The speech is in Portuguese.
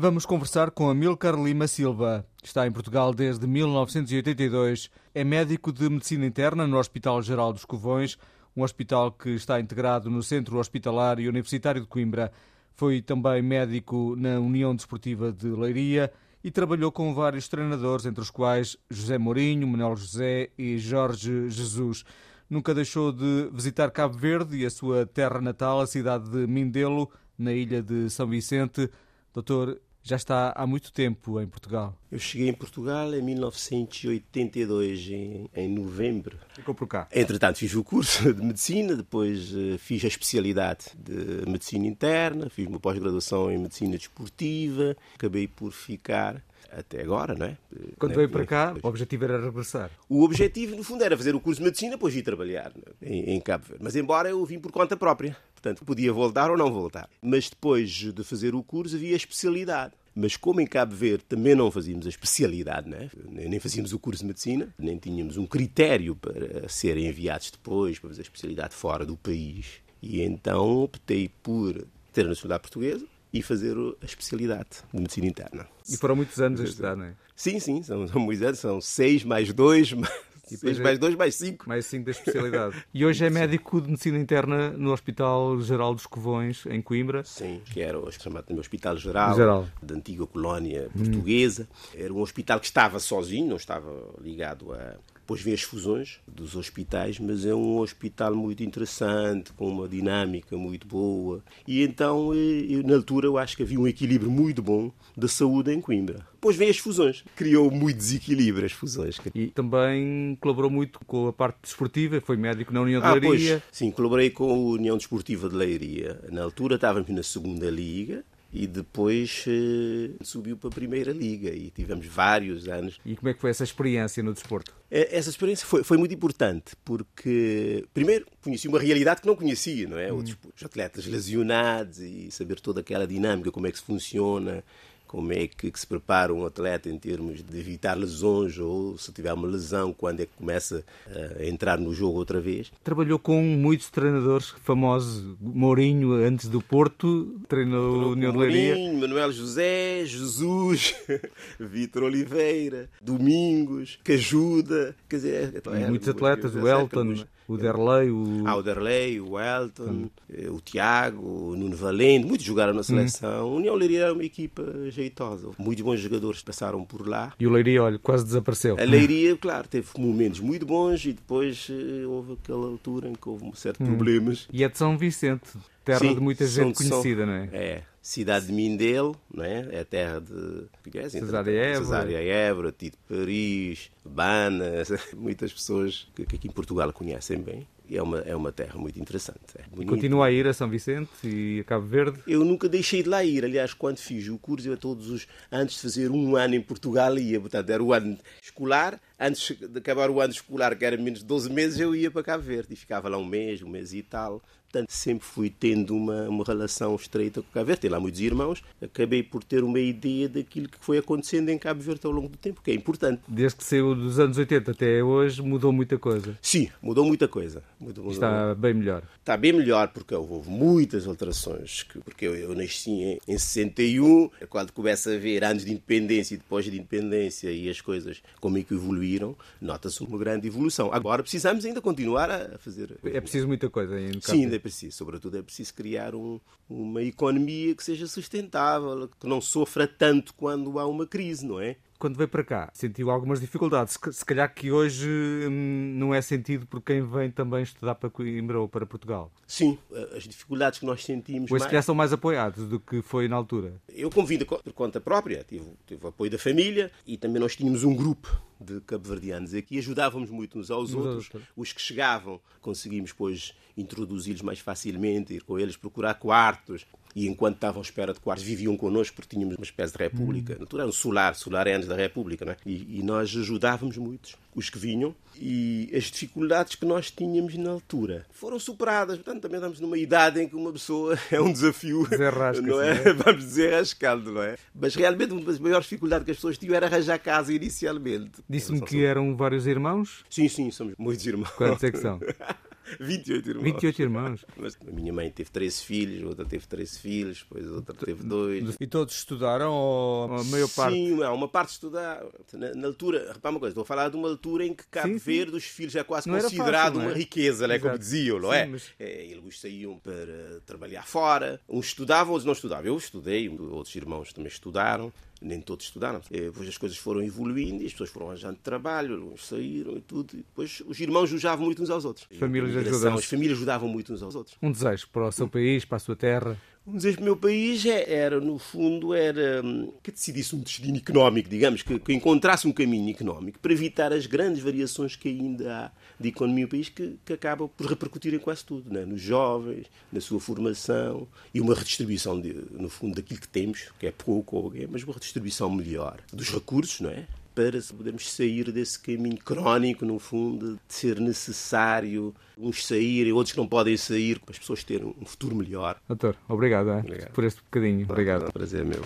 Vamos conversar com Amilcar Lima Silva. Está em Portugal desde 1982. É médico de medicina interna no Hospital Geral dos Covões, um hospital que está integrado no Centro Hospitalar e Universitário de Coimbra. Foi também médico na União Desportiva de Leiria e trabalhou com vários treinadores, entre os quais José Mourinho, Manuel José e Jorge Jesus. Nunca deixou de visitar Cabo Verde e a sua terra natal, a cidade de Mindelo, na ilha de São Vicente. Doutor, já está há muito tempo em Portugal. Eu cheguei em Portugal em 1982, em, em novembro. Ficou por cá? Entretanto, fiz o curso de medicina, depois uh, fiz a especialidade de medicina interna, fiz uma pós-graduação em medicina desportiva, acabei por ficar até agora, não é? Quando veio para cá, o objetivo era regressar? O objetivo, no fundo, era fazer o curso de medicina, depois ir trabalhar é? em, em Cabo Verde. Mas embora eu vim por conta própria. Portanto, podia voltar ou não voltar. Mas depois de fazer o curso havia especialidade. Mas como em Cabo Verde também não fazíamos a especialidade, né? nem fazíamos o curso de medicina, nem tínhamos um critério para serem enviados depois para fazer a especialidade fora do país. E então optei por ter a nacionalidade portuguesa e fazer a especialidade de medicina interna. E foram muitos anos a estudar, não é? Sim, sim, são, são muitos anos, são seis mais dois, e depois mais dois, mais cinco. Mais cinco da especialidade. E hoje é médico de medicina interna no Hospital Geral dos Covões, em Coimbra. Sim, que era o chamado Hospital Geral, Geral, da antiga colónia portuguesa. Hum. Era um hospital que estava sozinho, não estava ligado a depois vem as fusões dos hospitais, mas é um hospital muito interessante, com uma dinâmica muito boa. E então, eh, eu, na altura, eu acho que havia um equilíbrio muito bom da saúde em Coimbra. Depois vem as fusões. Criou muito desequilíbrio as fusões. E também colaborou muito com a parte desportiva, foi médico na União de ah, Leiria. Pois, sim, colaborei com a União Desportiva de Leiria. Na altura estávamos na segunda liga, e depois uh, subiu para a Primeira Liga e tivemos vários anos. E como é que foi essa experiência no desporto? Eh, essa experiência foi, foi muito importante porque, primeiro, conheci uma realidade que não conhecia, não é? Hum. Os atletas lesionados e saber toda aquela dinâmica, como é que se funciona, como é que, que, se prepara um atleta em termos de evitar lesões ou se tiver uma lesão, quando é que começa a entrar no jogo outra vez. Trabalhou com muitos treinadores famosos, Mourinho antes do Porto, treinou o União de Leiria. Manuel José, Jesus, Vitor Oliveira, Domingos, Cajuda, quer dizer, é, muitos atletas, o Elton o Derlei, o... Ah, o Derlei, o Elton, hum. o Tiago, o Nuno Valente, muitos jogaram na seleção. Hum. União Leiria era uma equipa jeitosa. Muitos bons jogadores passaram por lá. E o Leiria, olha, quase desapareceu. A Leiria, claro, teve momentos muito bons e depois eh, houve aquela altura em que houve um certo hum. problemas. E é de São Vicente, terra Sim, de muita gente conhecida, não é? É, cidade de Mindelo, não é? é a terra de é, Cesária Évora, Cesária Évora Tito Paris, Bana, muitas pessoas que, que aqui em Portugal conhecem bem. É uma, é uma terra muito interessante. É continua a ir a São Vicente e a Cabo Verde? Eu nunca deixei de lá ir. Aliás, quando fiz o curso, eu todos os antes de fazer um ano em Portugal ia. Portanto, era o ano escolar. Antes de acabar o ano escolar, que era menos de 12 meses, eu ia para Cabo Verde e ficava lá um mês, um mês e tal. Portanto, sempre fui tendo uma, uma relação estreita com Cabo Verde. Tem lá muitos irmãos. Acabei por ter uma ideia daquilo que foi acontecendo em Cabo Verde ao longo do tempo, que é importante. Desde que saiu dos anos 80 até hoje, mudou muita coisa. Sim, mudou muita coisa. Mudou, mudou. Está bem melhor. Está bem melhor porque houve muitas alterações. Porque eu, eu nasci em, em 61, quando começa a ver anos de independência e depois de independência e as coisas como é que evoluíram, nota-se uma grande evolução. Agora precisamos ainda continuar a fazer. É preciso muita coisa ainda. Sim, ainda é preciso. Sobretudo é preciso criar um, uma economia que seja sustentável, que não sofra tanto quando há uma crise, não é? quando veio para cá, sentiu algumas dificuldades. Se calhar que hoje hum, não é sentido por quem vem também estudar para Coimbra ou para Portugal. Sim, as dificuldades que nós sentimos. Hoje, mais... se são mais apoiados do que foi na altura. Eu convido por conta própria, tive, tive apoio da família e também nós tínhamos um grupo de cabo-verdianos aqui, ajudávamos muito uns aos outros. outros. Os que chegavam, conseguimos, pois, introduzi-los mais facilmente, ir com eles procurar quartos. E enquanto estavam à espera de quartos, viviam connosco porque tínhamos uma espécie de república. Hum. Era um solar, solar é antes da república, não é? E, e nós ajudávamos muitos, os que vinham, e as dificuldades que nós tínhamos na altura foram superadas. Portanto, também estamos numa idade em que uma pessoa é um desafio, não é? é? Vamos dizer, rascando, não é? Mas realmente uma das maiores dificuldades que as pessoas tinham era arranjar casa inicialmente. Disse-me que eram vários irmãos? Sim, sim, somos muitos irmãos. Quantos é que são? 28 irmãos. 28 irmãos. Mas a minha mãe teve 13 filhos, outra teve 13 filhos, depois outra teve dois. E todos estudaram ou a maior parte? Sim, uma parte estudar. Na, na, altura, repara uma coisa, estou a falar de uma altura em que Cabo sim, Verde os filhos é quase não considerado fácil, é? uma riqueza, é? como diziam, não é? Sim, mas... é? Eles saíam para trabalhar fora, uns estudavam, outros não estudavam. Eu estudei, outros irmãos também estudaram nem todos estudaram. Eh, depois as coisas foram evoluindo e as pessoas foram arranjando trabalho, uns saíram e tudo. E depois os irmãos ajudavam muito uns aos outros. As famílias ajudavam. As famílias ajudavam muito uns aos outros. Um desejo para o seu país, para a sua terra? Desejo para o meu país é, era, no fundo, era hum, que decidisse um destino económico, digamos, que, que, encontrasse um caminho económico para evitar as grandes variações que ainda há de economia no país que, que acabam por repercutir em quase tudo, né? nos jovens, na sua formação e uma redistribuição, de, no fundo, daquilo que temos, que é pouco, mas uma redistribuição melhor dos recursos, não é? Para podermos sair desse caminho crónico, no fundo, de ser necessário uns saírem, outros que não podem sair, para as pessoas terem um futuro melhor. Doutor, obrigado, é? obrigado. por este bocadinho. Obrigado. prazer meu.